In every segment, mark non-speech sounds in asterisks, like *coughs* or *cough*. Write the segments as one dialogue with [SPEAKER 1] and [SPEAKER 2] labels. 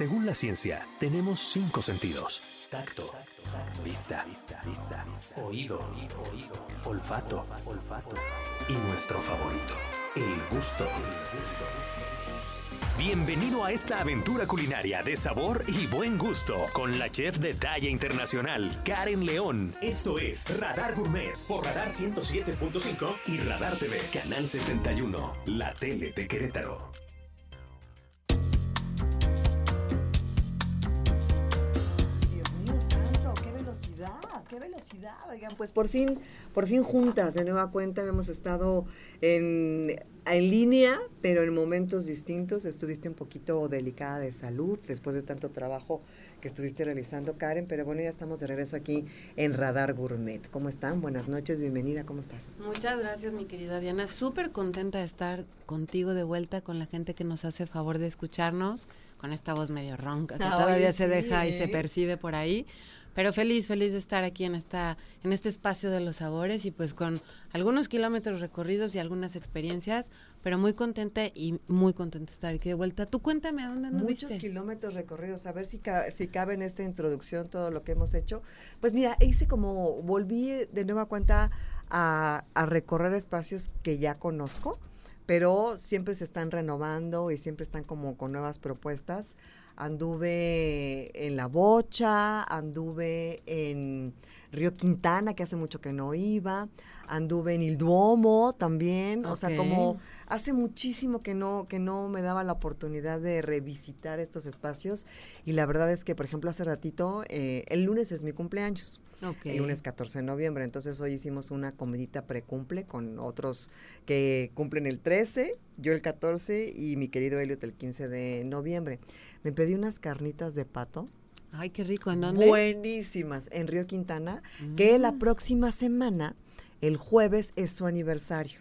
[SPEAKER 1] Según la ciencia, tenemos cinco sentidos. Tacto, vista, oído, olfato, olfato y nuestro favorito, el gusto. Bienvenido a esta aventura culinaria de sabor y buen gusto con la chef de talla internacional, Karen León. Esto es Radar Gourmet por Radar 107.5 y Radar TV, Canal 71, la tele de Querétaro.
[SPEAKER 2] Qué velocidad. Oigan, pues por fin, por fin juntas de nueva cuenta hemos estado en, en línea, pero en momentos distintos. Estuviste un poquito delicada de salud después de tanto trabajo que estuviste realizando, Karen, pero bueno, ya estamos de regreso aquí en Radar Gourmet. ¿Cómo están? Buenas noches, bienvenida, ¿cómo estás?
[SPEAKER 3] Muchas gracias, mi querida Diana. Súper contenta de estar contigo de vuelta con la gente que nos hace favor de escucharnos, con esta voz medio ronca que
[SPEAKER 2] Ay,
[SPEAKER 3] todavía se
[SPEAKER 2] sí,
[SPEAKER 3] deja y
[SPEAKER 2] ¿eh?
[SPEAKER 3] se percibe por ahí. Pero feliz, feliz de estar aquí en esta, en este espacio de los sabores y pues con algunos kilómetros recorridos y algunas experiencias, pero muy contenta y muy contenta de estar aquí de vuelta. Tú cuéntame, ¿a dónde anduviste?
[SPEAKER 2] Muchos kilómetros recorridos, a ver si, ca- si cabe en esta introducción todo lo que hemos hecho. Pues mira, hice como, volví de nueva cuenta a, a recorrer espacios que ya conozco, pero siempre se están renovando y siempre están como con nuevas propuestas. Anduve en La Bocha, anduve en Río Quintana, que hace mucho que no iba, anduve en El Duomo también, o sea, como hace muchísimo que no que no me daba la oportunidad de revisitar estos espacios y la verdad es que, por ejemplo, hace ratito, eh, el lunes es mi cumpleaños,
[SPEAKER 3] Ok.
[SPEAKER 2] el lunes 14 de noviembre, entonces hoy hicimos una comidita precumple con otros que cumplen el 13, yo el 14 y mi querido Elliot el 15 de noviembre. Me pedí unas carnitas de pato.
[SPEAKER 3] Ay, qué rico. ¿En dónde?
[SPEAKER 2] Buenísimas, en Río Quintana, que la
[SPEAKER 3] Mm.
[SPEAKER 2] próxima semana, el jueves, es su aniversario.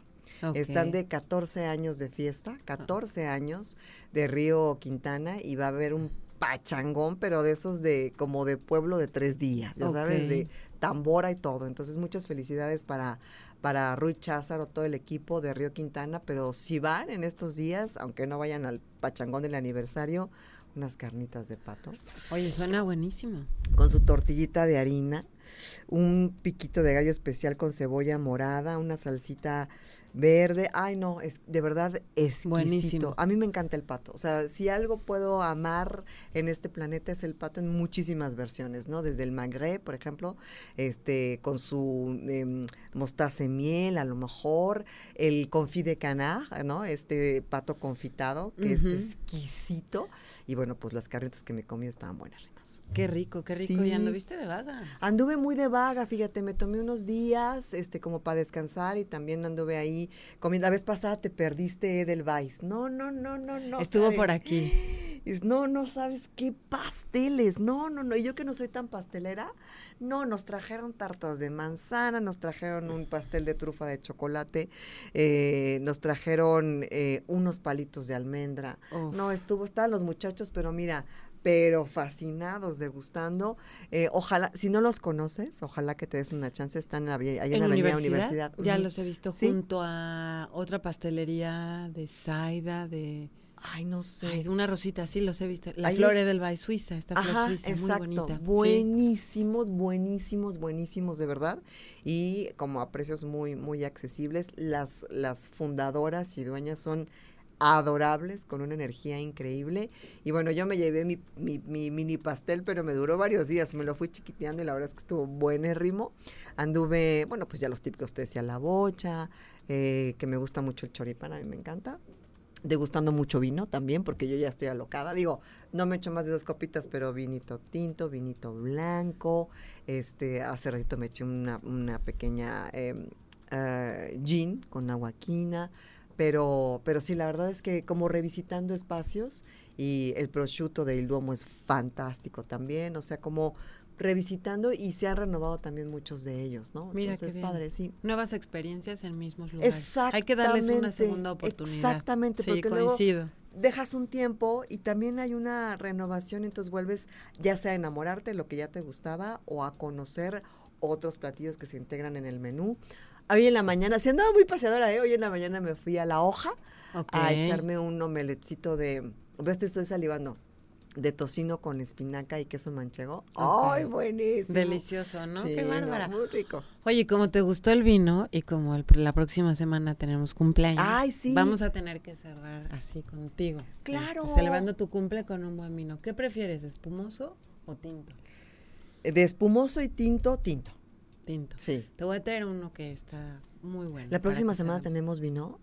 [SPEAKER 2] Están de 14 años de fiesta, 14 años de Río Quintana y va a haber un pachangón, pero de esos de como de pueblo de tres días, ya sabes, de tambora y todo. Entonces, muchas felicidades para, para Rui Cházaro, todo el equipo de Río Quintana, pero si van en estos días, aunque no vayan al pachangón del aniversario, unas carnitas de pato
[SPEAKER 3] Oye, suena buenísimo.
[SPEAKER 2] con su tortillita de harina, un piquito de gallo especial con cebolla morada, una salsita verde. Ay, no, es de verdad exquisito.
[SPEAKER 3] Buenísimo.
[SPEAKER 2] A mí me encanta el pato. O sea, si algo puedo amar en este planeta es el pato en muchísimas versiones, ¿no? Desde el magre, por ejemplo, este con su em, mostaza y miel, a lo mejor el confit de canard, ¿no? Este pato confitado que es exquisito y bueno, pues las carnitas que me comí estaban buenas
[SPEAKER 3] Qué rico, qué rico.
[SPEAKER 2] Sí.
[SPEAKER 3] ¿Y anduviste de vaga?
[SPEAKER 2] Anduve muy de vaga, fíjate, me tomé unos días, este, como para descansar y también anduve ahí comiendo. La vez pasada te perdiste Edelweiss. No, no, no, no, no.
[SPEAKER 3] Estuvo
[SPEAKER 2] Karen.
[SPEAKER 3] por aquí. *gasps*
[SPEAKER 2] No, no sabes qué pasteles. No, no, no. Y yo que no soy tan pastelera, no, nos trajeron tartas de manzana, nos trajeron un pastel de trufa de chocolate, eh, nos trajeron eh, unos palitos de almendra.
[SPEAKER 3] Uf.
[SPEAKER 2] No, estuvo, estaban los muchachos, pero mira, pero fascinados, degustando. Eh, ojalá, si no los conoces, ojalá que te des una chance, están en la, ahí en, la Avenida Universidad.
[SPEAKER 3] Ya los he visto
[SPEAKER 2] Sí.
[SPEAKER 3] junto a otra pastelería de Saida, de,
[SPEAKER 2] Ay, no sé.
[SPEAKER 3] ay, una rosita, sí, los he visto. La
[SPEAKER 2] Ahí
[SPEAKER 3] Flor
[SPEAKER 2] es-
[SPEAKER 3] del Valle Suiza, esta flor suiza,
[SPEAKER 2] exacto.
[SPEAKER 3] muy bonita. Sí.
[SPEAKER 2] Buenísimos, buenísimos, buenísimos, de verdad. Y como a precios muy, muy accesibles. Las, las fundadoras y dueñas son adorables, con una energía increíble. Y bueno, yo me llevé mi, mi, mi mini pastel, pero me duró varios días. Me lo fui chiquiteando y la verdad es que estuvo buenérrimo. Anduve, bueno, pues ya los típicos, te decía la bocha, eh, que me gusta mucho el choripán, a mí me encanta degustando mucho vino también, porque yo ya estoy alocada. Digo, no me echo más de dos copitas, pero vinito tinto, vinito blanco. Este, hace ratito me eché una, pequeña eh, gin con aguaquina. Pero, pero sí, la verdad es que como revisitando espacios y el prosciutto de Il Duomo es fantástico también, o sea, como revisitando y se han renovado también muchos de ellos, ¿no?
[SPEAKER 3] Mira
[SPEAKER 2] Entonces,
[SPEAKER 3] qué
[SPEAKER 2] padre, sí.
[SPEAKER 3] Nuevas experiencias en mismos lugares.
[SPEAKER 2] Exactamente.
[SPEAKER 3] Hay que darles una segunda oportunidad.
[SPEAKER 2] Exactamente,
[SPEAKER 3] Sí,
[SPEAKER 2] porque luego dejas un tiempo y también hay una renovación, entonces vuelves ya sea a enamorarte de lo que ya te gustaba o a conocer otros platillos que se integran en el menú. Hoy en la mañana, si andaba muy paseadora, ¿eh? hoy en la mañana me fui a la hoja a echarme un omeletcito de... ¿Ves? Te estoy salivando. de tocino con espinaca y queso manchego. ¡Ay, buenísimo!
[SPEAKER 3] Delicioso, ¿no?
[SPEAKER 2] Sí,
[SPEAKER 3] Qué bárbara.
[SPEAKER 2] muy rico.
[SPEAKER 3] Oye, como te gustó el vino y como el- la próxima semana tenemos cumpleaños,
[SPEAKER 2] Ay, sí.
[SPEAKER 3] vamos a tener que cerrar así contigo.
[SPEAKER 2] Claro.
[SPEAKER 3] Este, celebrando tu cumple con un buen vino. ¿Qué prefieres, espumoso o tinto?
[SPEAKER 2] De espumoso y tinto, tinto. Sí.
[SPEAKER 3] Te voy a traer uno que está muy bueno.
[SPEAKER 2] La próxima semana tenemos vino.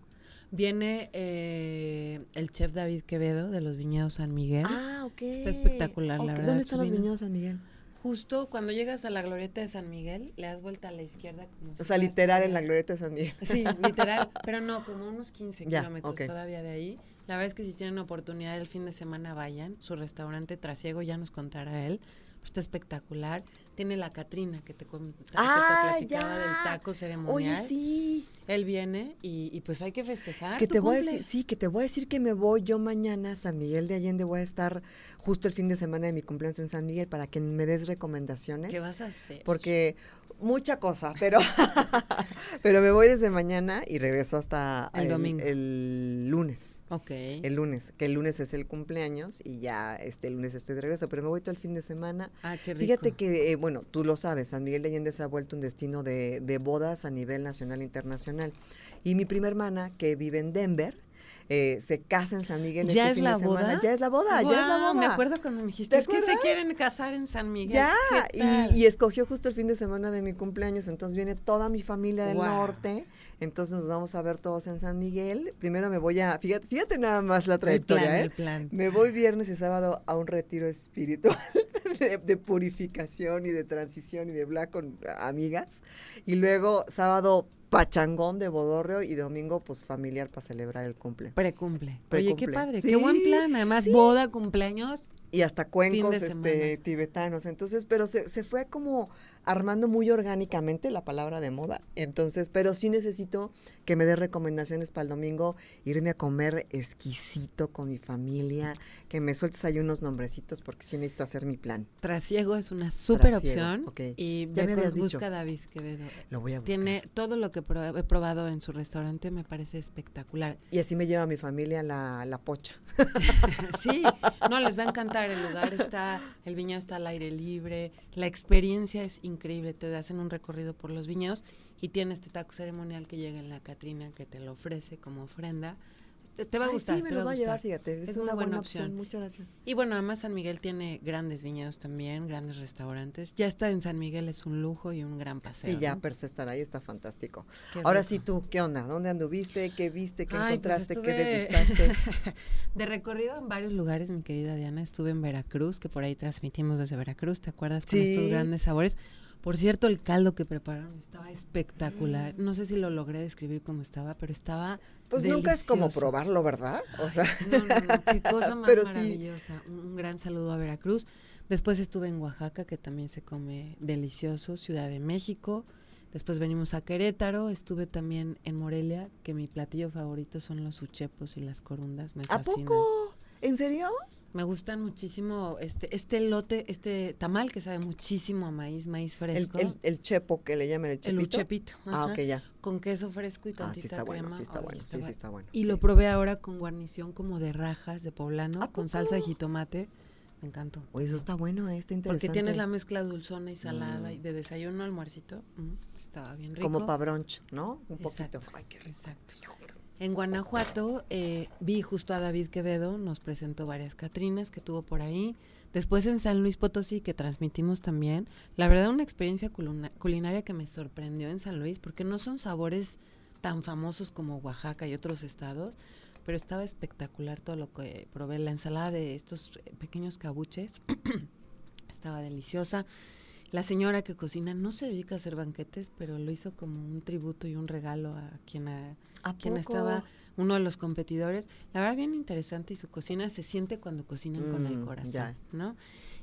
[SPEAKER 3] Viene eh, el chef David Quevedo de los viñedos San Miguel.
[SPEAKER 2] Ah, ok.
[SPEAKER 3] Está espectacular, la verdad,
[SPEAKER 2] ¿Dónde están los
[SPEAKER 3] vino.
[SPEAKER 2] viñedos San Miguel?
[SPEAKER 3] Justo cuando llegas a la glorieta de San Miguel, le das vuelta a la izquierda como si
[SPEAKER 2] O sea, literal en la glorieta de San Miguel.
[SPEAKER 3] Sí, literal, *laughs* pero no, como unos 15
[SPEAKER 2] Ya,
[SPEAKER 3] kilómetros todavía de ahí. La verdad es que si tienen oportunidad el fin de semana vayan. Su restaurante Trasiego ya nos contará él. pero Está espectacular. Tiene la Catrina que te, com- que te
[SPEAKER 2] Ah,
[SPEAKER 3] platicaba
[SPEAKER 2] ya.
[SPEAKER 3] del taco ceremonial.
[SPEAKER 2] Oye, sí.
[SPEAKER 3] Él viene y, y pues hay que festejar.
[SPEAKER 2] Que te voy a decir, sí, que te voy a decir que me voy yo mañana a San Miguel de Allende. Voy a estar justo el fin de semana de mi cumpleaños en San Miguel para que me des recomendaciones.
[SPEAKER 3] ¿Qué vas a hacer?
[SPEAKER 2] Porque mucha cosa, pero *laughs* pero me voy desde mañana y regreso hasta
[SPEAKER 3] El domingo.
[SPEAKER 2] el lunes.
[SPEAKER 3] Ok.
[SPEAKER 2] El lunes, que el lunes es el cumpleaños y ya este el lunes estoy de regreso, pero me voy todo el fin de semana.
[SPEAKER 3] ah, qué rico.
[SPEAKER 2] Fíjate que, eh, bueno, tú lo sabes, San Miguel de Allende se ha vuelto un destino de, de bodas a nivel nacional e internacional. Y mi prima hermana, que vive en Denver, eh, se casa en San Miguel
[SPEAKER 3] ¿Ya
[SPEAKER 2] este
[SPEAKER 3] es
[SPEAKER 2] fin
[SPEAKER 3] la
[SPEAKER 2] de semana.
[SPEAKER 3] boda?
[SPEAKER 2] Ya es la boda, ya es la boda.
[SPEAKER 3] Me acuerdo cuando me dijiste,
[SPEAKER 2] ¿Te
[SPEAKER 3] es que se quieren casar en San Miguel.
[SPEAKER 2] Ya, y, y escogió justo el fin de semana de mi cumpleaños, entonces viene toda mi familia del norte, entonces nos vamos a ver todos en San Miguel. Primero me voy a, fíjate, fíjate nada más la
[SPEAKER 3] el
[SPEAKER 2] trayectoria,
[SPEAKER 3] plan,
[SPEAKER 2] ¿eh?
[SPEAKER 3] el plan.
[SPEAKER 2] Me voy viernes y sábado a un retiro espiritual *laughs* de, de purificación y de transición y de bla con amigas. Y luego sábado pachangón de bodorreo y domingo pues familiar para celebrar el cumple.
[SPEAKER 3] Precumple. Oye,
[SPEAKER 2] Precumple.
[SPEAKER 3] qué padre,
[SPEAKER 2] Sí,
[SPEAKER 3] qué buen plan. Además,
[SPEAKER 2] sí.
[SPEAKER 3] boda, cumpleaños.
[SPEAKER 2] Y hasta cuencos este, tibetanos. Entonces, pero se, se fue como armando muy orgánicamente la palabra de moda. Entonces, pero sí necesito que me dé recomendaciones para el domingo, irme a comer exquisito con mi familia, que me sueltes ahí unos nombrecitos porque sí necesito hacer mi plan.
[SPEAKER 3] Trasiego es una súper opción. Y
[SPEAKER 2] Ya me habías dicho.
[SPEAKER 3] busca a David Quevedo.
[SPEAKER 2] Lo voy a buscar.
[SPEAKER 3] Tiene todo lo que he probado en su restaurante, me parece espectacular.
[SPEAKER 2] Y así me lleva mi familia la, la pocha. *laughs*
[SPEAKER 3] Sí, no, les va a encantar. El lugar está, el viñedo está al aire libre. La experiencia es increíble. Te hacen un recorrido por los viñedos y tiene este taco ceremonial que llega en la Catrina que te lo ofrece como ofrenda. Te, va a
[SPEAKER 2] Ay,
[SPEAKER 3] gustar,
[SPEAKER 2] sí, me
[SPEAKER 3] te
[SPEAKER 2] lo
[SPEAKER 3] va a
[SPEAKER 2] llevar, fíjate. Es,
[SPEAKER 3] Es
[SPEAKER 2] una
[SPEAKER 3] buena
[SPEAKER 2] buena opción.
[SPEAKER 3] opción.
[SPEAKER 2] Muchas gracias.
[SPEAKER 3] Y bueno, además San Miguel tiene grandes viñedos también, grandes restaurantes. Ya estar en San Miguel es un lujo y un gran paseo.
[SPEAKER 2] Sí, ya,
[SPEAKER 3] ¿no?
[SPEAKER 2] pero estar ahí está fantástico.
[SPEAKER 3] Qué
[SPEAKER 2] Ahora
[SPEAKER 3] rico.
[SPEAKER 2] sí tú, ¿qué onda? ¿Dónde anduviste? ¿Qué viste? ¿Qué
[SPEAKER 3] Ay, pues
[SPEAKER 2] encontraste? ¿Qué
[SPEAKER 3] estuve
[SPEAKER 2] degustaste? *laughs*
[SPEAKER 3] de recorrido en varios lugares, mi querida Diana. Estuve en Veracruz, que por ahí transmitimos desde Veracruz, ¿te acuerdas? Con estos grandes sabores. Por cierto, el caldo que prepararon estaba espectacular. No sé si lo logré describir cómo estaba, pero estaba
[SPEAKER 2] Pues nunca es como probarlo, ¿verdad? O sea,
[SPEAKER 3] No, no, no, qué *laughs* cosa más
[SPEAKER 2] Pero
[SPEAKER 3] maravillosa. Un, un gran saludo a Veracruz. Después estuve en Oaxaca, que también se come delicioso, Ciudad de México. Después venimos a Querétaro, estuve también en Morelia, que mi platillo favorito son los uchepos y las corundas, me
[SPEAKER 2] ¿a
[SPEAKER 3] fascinan.
[SPEAKER 2] poco? ¿En serio?
[SPEAKER 3] Me gustan muchísimo este este lote, este tamal que sabe muchísimo a maíz, maíz fresco.
[SPEAKER 2] el, el chepo que le llaman el
[SPEAKER 3] El
[SPEAKER 2] chepito. Ah, ok, ya.
[SPEAKER 3] Con queso fresco y
[SPEAKER 2] Ah,
[SPEAKER 3] tantita
[SPEAKER 2] sí está bueno,
[SPEAKER 3] crema.
[SPEAKER 2] sí está bueno. Sí,
[SPEAKER 3] estaba-
[SPEAKER 2] sí está bueno.
[SPEAKER 3] Y
[SPEAKER 2] sí.
[SPEAKER 3] lo probé ahora con guarnición como de rajas de poblano,
[SPEAKER 2] ¿A
[SPEAKER 3] con salsa de jitomate. Me encantó.
[SPEAKER 2] Oye, eso está bueno, eh, está interesante.
[SPEAKER 3] Porque tienes la mezcla dulzona y salada
[SPEAKER 2] Mm.
[SPEAKER 3] y de desayuno almuercito. mm, estaba bien rico.
[SPEAKER 2] Como para brunch, ¿no? Un poquito.
[SPEAKER 3] Exacto,
[SPEAKER 2] Ay, qué rico.
[SPEAKER 3] exacto. En Guanajuato eh, vi justo a David Quevedo, nos presentó varias Catrinas que tuvo por ahí. Después en San Luis Potosí, que transmitimos también. La verdad, una experiencia culina- culinaria que me sorprendió en San Luis, porque no son sabores tan famosos como Oaxaca y otros estados, pero estaba espectacular todo lo que probé. La ensalada de estos eh, pequeños cabuches *clears throat* estaba deliciosa. La señora que cocina no se dedica a hacer banquetes, pero lo hizo como un tributo y un regalo a quien, a,
[SPEAKER 2] ¿A
[SPEAKER 3] quien
[SPEAKER 2] poco?
[SPEAKER 3] estaba uno de los competidores. La verdad, bien interesante y su cocina se siente cuando cocinan con el
[SPEAKER 2] Mm,
[SPEAKER 3] corazón,
[SPEAKER 2] ya.
[SPEAKER 3] ¿no?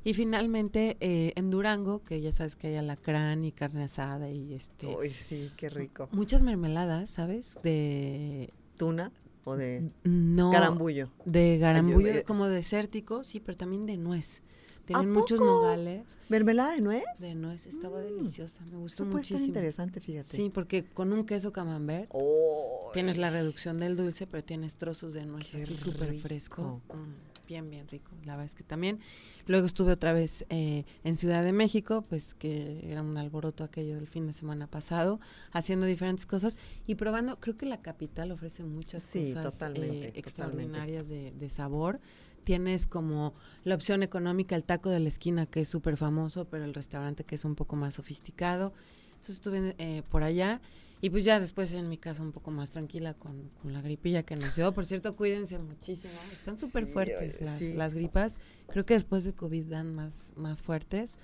[SPEAKER 3] Y finalmente, eh, en Durango, que ya sabes que hay alacrán y carne asada y este...
[SPEAKER 2] Uy, sí, qué rico.
[SPEAKER 3] Muchas mermeladas, ¿sabes? De...
[SPEAKER 2] ¿Tuna o de
[SPEAKER 3] No.
[SPEAKER 2] carambullo?
[SPEAKER 3] De garambullo,
[SPEAKER 2] eh,
[SPEAKER 3] como desértico, sí, pero también de nuez. Tienen
[SPEAKER 2] ¿A
[SPEAKER 3] muchos nogales
[SPEAKER 2] ¿Mermelada de nuez?
[SPEAKER 3] de nuez. Estaba
[SPEAKER 2] Mm,
[SPEAKER 3] deliciosa, me gustó
[SPEAKER 2] Eso puede estar
[SPEAKER 3] muchísimo.
[SPEAKER 2] interesante, fíjate.
[SPEAKER 3] Sí, porque con un queso camembert
[SPEAKER 2] Oh,
[SPEAKER 3] tienes la reducción del dulce, pero tienes trozos de nuez así súper fresco. Mm. bien, bien rico. La verdad es que también. Luego estuve otra vez eh, en Ciudad de México, pues que era un alboroto aquello del fin de semana pasado, haciendo diferentes cosas y probando. Creo que la capital ofrece muchas cosas eh, extraordinarias De, de sabor tienes como la opción económica, el taco de la esquina, que es súper famoso, pero el restaurante que es un poco más sofisticado. Entonces estuve eh, por allá y pues ya después en mi casa un poco más tranquila con, con la gripilla que nos dio. Por cierto, cuídense muchísimo. Están súper fuertes las, las gripas. Creo que después de COVID dan más, más fuertes.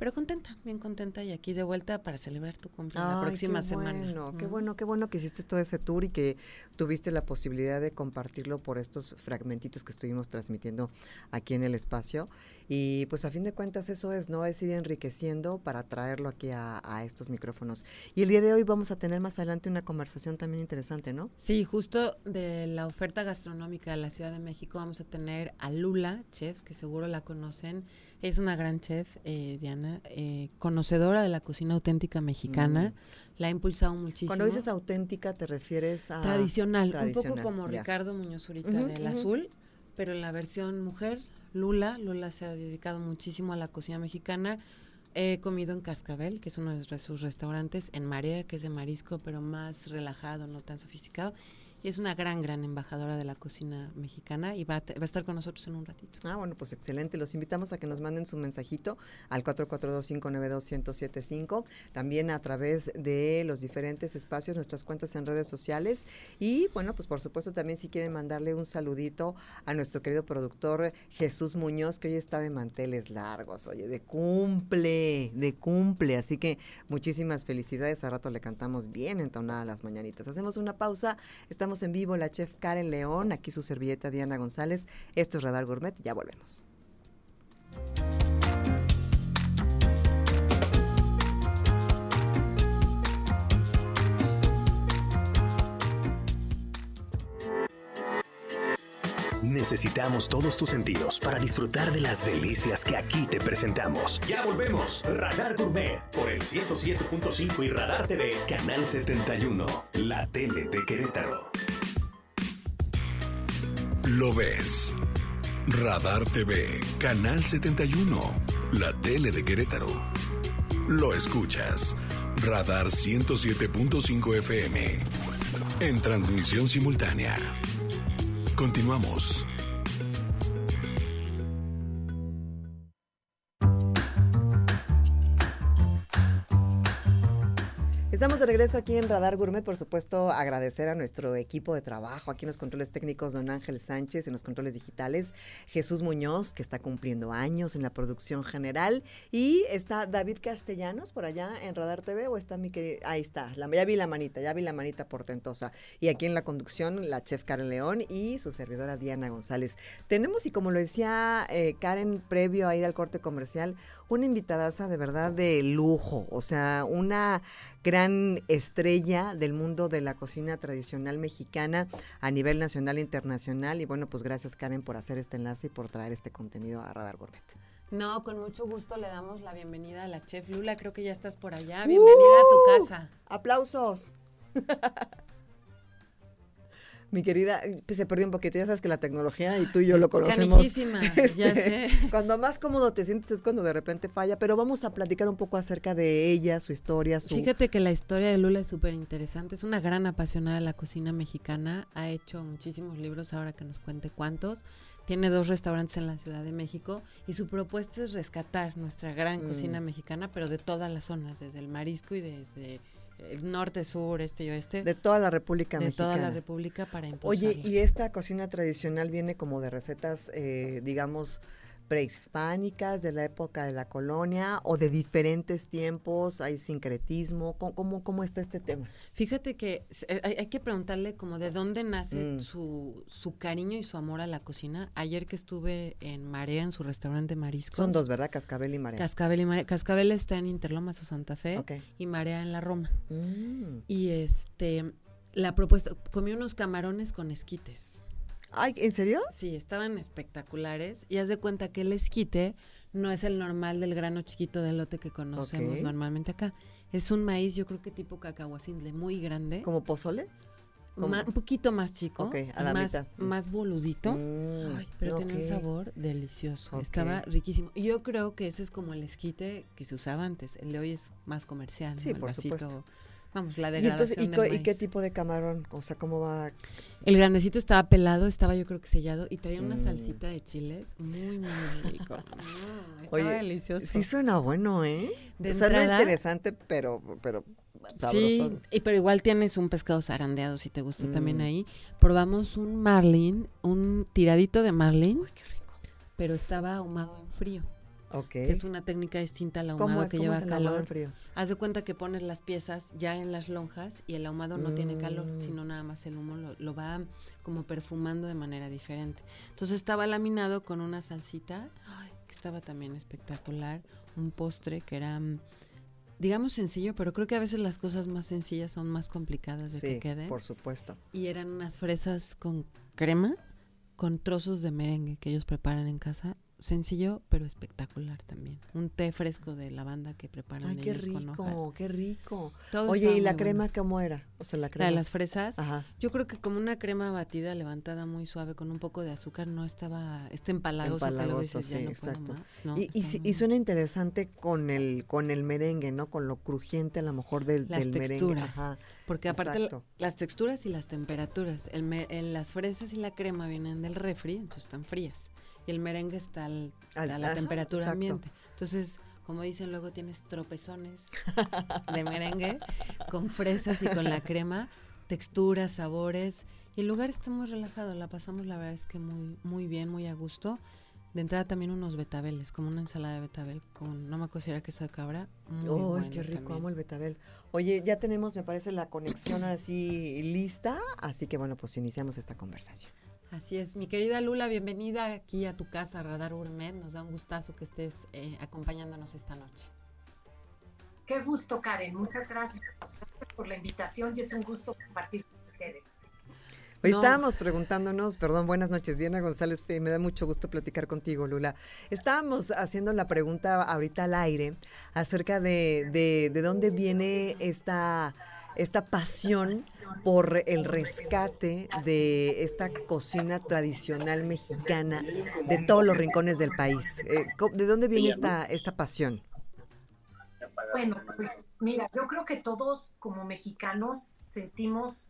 [SPEAKER 3] Pero contenta, bien contenta y aquí de vuelta para celebrar tu cumpleaños la próxima semana.
[SPEAKER 2] Bueno, Qué bueno, qué bueno que hiciste todo ese tour y que tuviste la posibilidad de compartirlo por estos fragmentitos que estuvimos transmitiendo aquí en el espacio. Y pues a fin de cuentas eso es, ¿no? Es ir enriqueciendo para traerlo aquí a, a estos micrófonos. Y el día de hoy vamos a tener más adelante una conversación también interesante, ¿no?
[SPEAKER 3] Sí, justo de la oferta gastronómica de la Ciudad de México vamos a tener a Lula, chef, que seguro la conocen es una gran chef, eh, Diana, eh, conocedora de la cocina auténtica mexicana. Mm. La ha impulsado muchísimo.
[SPEAKER 2] Cuando dices auténtica, ¿te refieres a...?
[SPEAKER 3] Tradicional, un poco como Ricardo Muñoz Urita del Azul, pero en la versión mujer, Lula. Lula se ha dedicado muchísimo a la cocina mexicana. He comido en Cascabel, que es uno de sus restaurantes, en Marea, que es de marisco, pero más relajado, no tan sofisticado y es una gran, gran embajadora de la cocina mexicana y va a, estar con nosotros en un ratito.
[SPEAKER 2] Ah, bueno, pues excelente. Los invitamos a que nos manden su mensajito al 442-592-1075, también a través de los diferentes espacios, nuestras cuentas en redes sociales y, bueno, pues por supuesto también si quieren mandarle un saludito a nuestro querido productor Jesús Muñoz, que hoy está de manteles largos, oye, de cumple, de cumple. Así que muchísimas felicidades. A rato le cantamos bien entonada las mañanitas. Hacemos una pausa. Estamos en vivo la chef Karen León, aquí su servilleta Diana González. Esto es Radar Gourmet, ya volvemos.
[SPEAKER 1] Necesitamos todos tus sentidos para disfrutar de las delicias que aquí te presentamos. Ya volvemos. Radar Gourmet por el 107.5 y Radar TV, Canal 71, la tele de Querétaro.
[SPEAKER 4] Lo ves. Radar TV, Canal 71, la tele de Querétaro. Lo escuchas. Radar 107.5 FM. En transmisión simultánea. Continuamos.
[SPEAKER 2] Estamos de regreso aquí en Radar Gourmet, por supuesto, agradecer a nuestro equipo de trabajo, aquí en los controles técnicos, don Ángel Sánchez, en los controles digitales, Jesús Muñoz, que está cumpliendo años en la producción general, y está David Castellanos por allá en Radar TV, o está mi querida, ahí está, ya vi la manita, ya vi la manita portentosa, y aquí en la conducción, la chef Karen León y su servidora Diana González. Tenemos, y como lo decía eh, Karen, previo a ir al corte comercial, una invitadaza de verdad de lujo, o sea, una gran estrella del mundo de la cocina tradicional mexicana a nivel nacional e internacional. Y bueno, pues gracias Karen por hacer este enlace y por traer este contenido a Radar Gourmet.
[SPEAKER 3] No, con mucho gusto le damos la bienvenida a la chef Lula. Creo que ya estás por allá. Bienvenida a tu casa.
[SPEAKER 2] Aplausos. *laughs* mi querida, pues se perdió un poquito, ya sabes que la tecnología y tú y yo lo conocemos. *laughs*
[SPEAKER 3] Este, ya sé.
[SPEAKER 2] Cuando más cómodo te sientes es cuando de repente falla, pero vamos a platicar un poco acerca de ella, su historia, su...
[SPEAKER 3] Fíjate que la historia de Lula es súper interesante, es una gran apasionada de la cocina mexicana, ha hecho muchísimos libros, ahora que nos cuente cuántos, tiene dos restaurantes en la Ciudad de México y su propuesta es rescatar nuestra gran mm. cocina mexicana, pero de todas las zonas, desde el marisco y desde norte, sur, este y oeste.
[SPEAKER 2] De toda la República
[SPEAKER 3] de
[SPEAKER 2] Mexicana.
[SPEAKER 3] De toda la República para impulsarla.
[SPEAKER 2] Oye, ¿y esta cocina tradicional viene como de recetas, eh, digamos, prehispánicas de la época de la colonia o de diferentes tiempos? ¿Hay sincretismo? ¿Cómo, cómo, está este tema?
[SPEAKER 3] Fíjate que eh, hay, hay, que preguntarle como de dónde nace mm. su, su, cariño y su amor a la cocina. Ayer que estuve en Marea, en su restaurante mariscos.
[SPEAKER 2] Son dos, ¿verdad? Cascabel y Marea.
[SPEAKER 3] Cascabel y Marea. Cascabel está en Interlomas o Santa Fe okay. y Marea en la Roma. Mm. Y este, la propuesta, comí unos camarones con esquites.
[SPEAKER 2] Ay, ¿en serio?
[SPEAKER 3] Sí, estaban espectaculares. Y haz de cuenta que el esquite no es el normal del grano chiquito de lote que conocemos okay. normalmente acá. Es un maíz, yo creo que tipo cacahuacintle, muy grande.
[SPEAKER 2] ¿Como pozole?
[SPEAKER 3] Ma- un poquito más chico,
[SPEAKER 2] a la
[SPEAKER 3] más,
[SPEAKER 2] mitad.
[SPEAKER 3] Más boludito,
[SPEAKER 2] Mm,
[SPEAKER 3] Ay, pero tenía un
[SPEAKER 2] ok.
[SPEAKER 3] sabor delicioso. Estaba riquísimo. Y yo creo que ese es como el esquite que se usaba antes. El de hoy es más comercial.
[SPEAKER 2] Sí,
[SPEAKER 3] ¿no? El
[SPEAKER 2] por
[SPEAKER 3] vasito,
[SPEAKER 2] supuesto.
[SPEAKER 3] Vamos, la
[SPEAKER 2] ¿Y,
[SPEAKER 3] degradación
[SPEAKER 2] entonces, ¿y, co- y qué tipo de camarón? O sea, ¿cómo va?
[SPEAKER 3] El grandecito estaba pelado, estaba yo creo que sellado y traía una
[SPEAKER 2] Mm.
[SPEAKER 3] salsita de chiles muy, muy rico. *laughs* Mm, estaba
[SPEAKER 2] Oye,
[SPEAKER 3] delicioso.
[SPEAKER 2] Sí suena bueno, ¿eh?
[SPEAKER 3] De
[SPEAKER 2] o sea, no
[SPEAKER 3] entrada-
[SPEAKER 2] interesante, pero, pero sabroso.
[SPEAKER 3] Sí, y pero igual tienes un pescado zarandeado si te gusta también
[SPEAKER 2] Mm.
[SPEAKER 3] ahí. Probamos un marlin, un tiradito de marlin, pero estaba ahumado en frío,
[SPEAKER 2] Ok.
[SPEAKER 3] que es una técnica distinta al
[SPEAKER 2] ¿Cómo
[SPEAKER 3] ahumado
[SPEAKER 2] es?
[SPEAKER 3] que
[SPEAKER 2] ¿Cómo
[SPEAKER 3] lleva calor.
[SPEAKER 2] frío?
[SPEAKER 3] Haz de cuenta que pones las piezas ya en las lonjas y el ahumado no tiene calor,
[SPEAKER 2] Mm.
[SPEAKER 3] sino nada más el humo lo, lo va como perfumando de manera diferente. Entonces estaba laminado con una salsita ay, que estaba también espectacular, un postre que era, mm, digamos, sencillo, pero creo que a veces las cosas más sencillas son más complicadas de que queden.
[SPEAKER 2] por supuesto.
[SPEAKER 3] Y eran unas fresas con crema, con trozos de merengue que ellos preparan en casa. Sencillo, pero espectacular también. Un té fresco de lavanda que preparan
[SPEAKER 2] Ay, qué
[SPEAKER 3] ellos con hojas.
[SPEAKER 2] rico, qué rico.
[SPEAKER 3] Todo
[SPEAKER 2] Oye, ¿y la crema
[SPEAKER 3] bueno.
[SPEAKER 2] cómo era? O sea, la
[SPEAKER 3] La
[SPEAKER 2] crema.
[SPEAKER 3] de las fresas,
[SPEAKER 2] Ajá.
[SPEAKER 3] yo creo que como una crema batida, levantada muy suave con un poco de azúcar, no estaba, este empalagoso, que
[SPEAKER 2] Empalagoso,
[SPEAKER 3] dices, ya
[SPEAKER 2] sí,
[SPEAKER 3] no puedo
[SPEAKER 2] exacto.
[SPEAKER 3] más. No,
[SPEAKER 2] y, y, si- y suena interesante con el con el merengue, ¿no? Con lo crujiente a lo mejor del,
[SPEAKER 3] Las
[SPEAKER 2] del merengue.
[SPEAKER 3] texturas.
[SPEAKER 2] Ajá.
[SPEAKER 3] Porque aparte la- las texturas y las temperaturas, el el- las fresas y la crema vienen del refri, entonces están frías. Y el merengue está al-
[SPEAKER 2] Al-
[SPEAKER 3] a la
[SPEAKER 2] ajá,
[SPEAKER 3] temperatura
[SPEAKER 2] exacto.
[SPEAKER 3] ambiente. Entonces, como dicen, luego tienes tropezones de merengue con fresas y con la crema, texturas, sabores. Y el lugar está muy relajado, la pasamos la verdad es que muy, muy bien, muy a gusto. De entrada también unos betabeles, como una ensalada de betabel con, no me acuerdo si era queso de cabra. Muy bueno
[SPEAKER 2] qué rico,
[SPEAKER 3] también.
[SPEAKER 2] amo el betabel. Oye, ya tenemos, me parece, la conexión así lista, así que bueno, pues iniciamos esta conversación.
[SPEAKER 3] Así es, mi querida Lula, bienvenida aquí a tu casa, Radar Gourmet. Nos da un gustazo que estés eh, acompañándonos esta noche.
[SPEAKER 5] Qué gusto, Karen. Muchas gracias por la invitación y es un gusto compartir con ustedes.
[SPEAKER 2] Hoy
[SPEAKER 3] No.
[SPEAKER 2] estábamos preguntándonos, perdón, buenas noches, Diana González, Pe- me da mucho gusto platicar contigo, Lula. Estábamos haciendo la pregunta ahorita al aire acerca de, de, de dónde viene esta, esta pasión por el rescate de esta cocina tradicional mexicana de todos los rincones del país. Eh, ¿De dónde viene esta, esta pasión?
[SPEAKER 5] Bueno, pues mira, yo creo que todos como mexicanos sentimos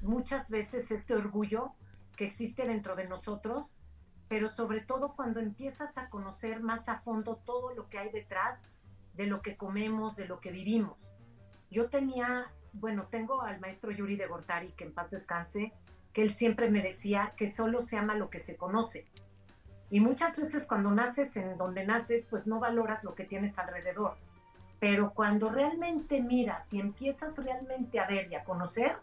[SPEAKER 5] muchas veces este orgullo que existe dentro de nosotros, pero sobre todo cuando empiezas a conocer más a fondo todo lo que hay detrás de lo que comemos, de lo que vivimos. Yo tenía, bueno, tengo al maestro Yuri de Gortari, que en paz descanse, que él siempre me decía que solo se ama lo que se conoce. Y muchas veces cuando naces en donde naces, pues no valoras lo que tienes alrededor. Pero cuando realmente miras y empiezas realmente a ver y a conocer,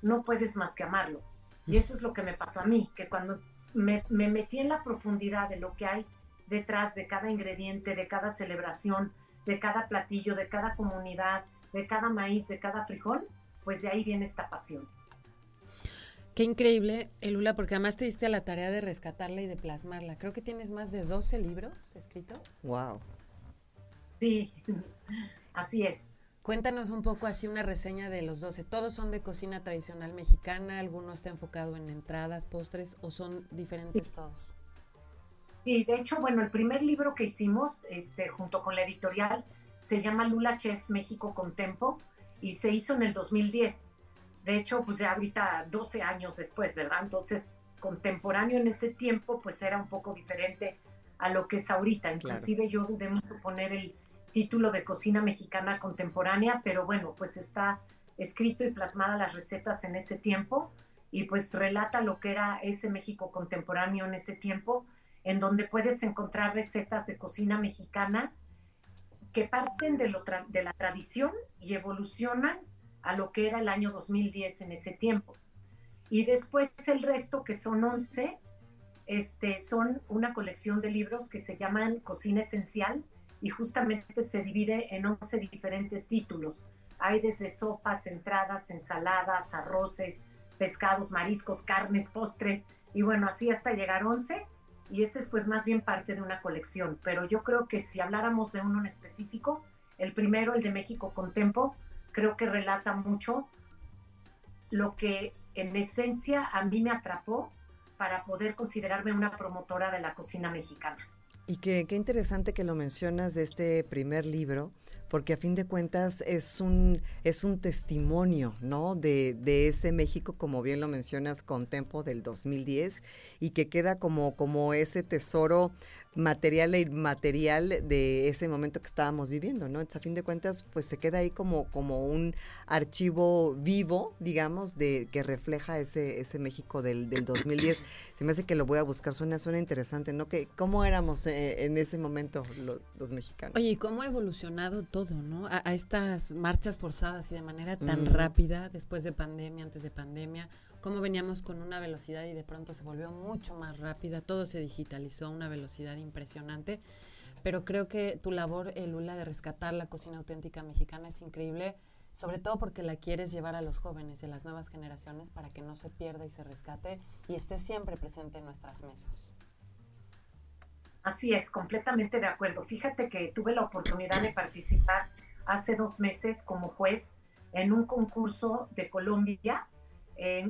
[SPEAKER 5] no puedes más que amarlo. Y eso es lo que me pasó a mí, que cuando me, me metí en la profundidad de lo que hay detrás de cada ingrediente, de cada celebración, de cada platillo, de cada comunidad, de cada maíz, de cada frijol, pues de ahí viene esta pasión.
[SPEAKER 3] Qué increíble, eh, Lula, porque además te diste a la tarea de rescatarla y de plasmarla. Creo que tienes más de 12 libros escritos.
[SPEAKER 2] Wow.
[SPEAKER 5] Sí, así es.
[SPEAKER 3] Cuéntanos un poco así una reseña de los 12. ¿Todos son de cocina tradicional mexicana? ¿Alguno está enfocado en entradas, postres o son diferentes todos?
[SPEAKER 5] Sí, de hecho, bueno, el primer libro que hicimos, este, junto con la editorial, se llama Lula Chef México con Tempo y se hizo en el 2010. De hecho, pues ya ahorita 12 años después, ¿verdad? Entonces, contemporáneo en ese tiempo, pues era un poco diferente a lo que es ahorita. Inclusive yo dudé mucho poner el título de cocina mexicana contemporánea, pero bueno, pues está escrito y plasmada las recetas en ese tiempo y pues relata lo que era ese México contemporáneo en ese tiempo en donde puedes encontrar recetas de cocina mexicana que parten de, lo de la tradición y evolucionan a lo que era el año 2010 en ese tiempo. Y después el resto, que son 11, este, son una colección de libros que se llaman Cocina Esencial y justamente se divide en 11 diferentes títulos. Hay desde sopas, entradas, ensaladas, arroces, pescados, mariscos, carnes, postres, y bueno, así hasta llegar a 11 y ese es pues más bien parte de una colección, pero yo creo que si habláramos de uno en específico, el primero, el de México con Tempo, creo que relata mucho lo que en esencia a mí me atrapó para poder considerarme una promotora de la cocina mexicana.
[SPEAKER 2] Y qué, qué interesante que lo mencionas de este primer libro, porque a fin de cuentas es un, es un testimonio, ¿no? De, ese México, como bien lo mencionas, con Tempo del 2010, y que queda como, como ese tesoro material e inmaterial de ese momento que estábamos viviendo, ¿no? Entonces, a fin de cuentas, pues se queda ahí como, como un archivo vivo, digamos, de que refleja ese, ese México del, del 2010. *coughs* Se me hace que lo voy a buscar, suena, suena interesante, ¿no? Que, ¿Cómo éramos eh, en ese momento los, los, mexicanos?
[SPEAKER 3] Oye, ¿y cómo ha evolucionado todo, ¿no? A, a estas marchas forzadas y de manera tan mm. rápida, después de pandemia, antes de pandemia, cómo veníamos con una velocidad y de pronto se volvió mucho más rápida, todo se digitalizó a una velocidad impresionante, pero creo que tu labor, eh, Lula, de rescatar la cocina auténtica mexicana es increíble, sobre todo porque la quieres llevar a los jóvenes y a las nuevas generaciones para que no se pierda y se rescate y esté siempre presente en nuestras mesas.
[SPEAKER 5] Así es, completamente de acuerdo. Fíjate que tuve la oportunidad de participar hace dos meses como juez en un concurso de Colombia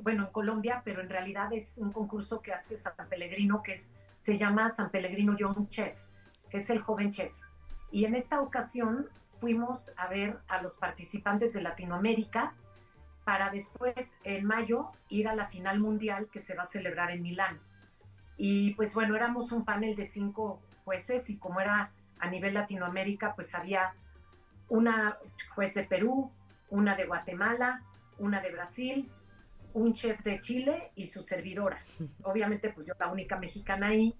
[SPEAKER 5] bueno, en Colombia, pero en realidad es un concurso que hace San Pellegrino, que es, se llama San Pellegrino Young Chef, que es el joven chef. Y en esta ocasión fuimos a ver a los participantes de Latinoamérica para después, en mayo, ir a la final mundial que se va a celebrar en Milán. Y pues bueno, éramos un panel de cinco jueces y como era a nivel Latinoamérica, pues había una juez de Perú, una de Guatemala, una de Brasil, un chef de Chile y su servidora. *laughs* Obviamente, pues yo la única mexicana ahí.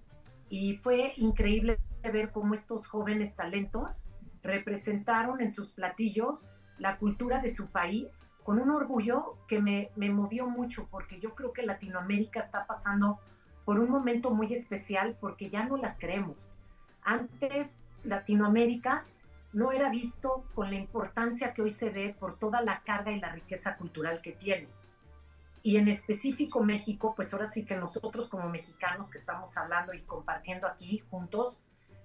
[SPEAKER 5] Y fue increíble ver cómo estos jóvenes talentos representaron en sus platillos la cultura de su país con un orgullo que me, me movió mucho porque yo creo que Latinoamérica está pasando por un momento muy especial porque ya no las creemos. Antes Latinoamérica no era visto con la importancia que hoy se ve por toda la carga y la riqueza cultural que tiene y en específico México, pues ahora sí que nosotros como mexicanos que estamos hablando y compartiendo aquí juntos,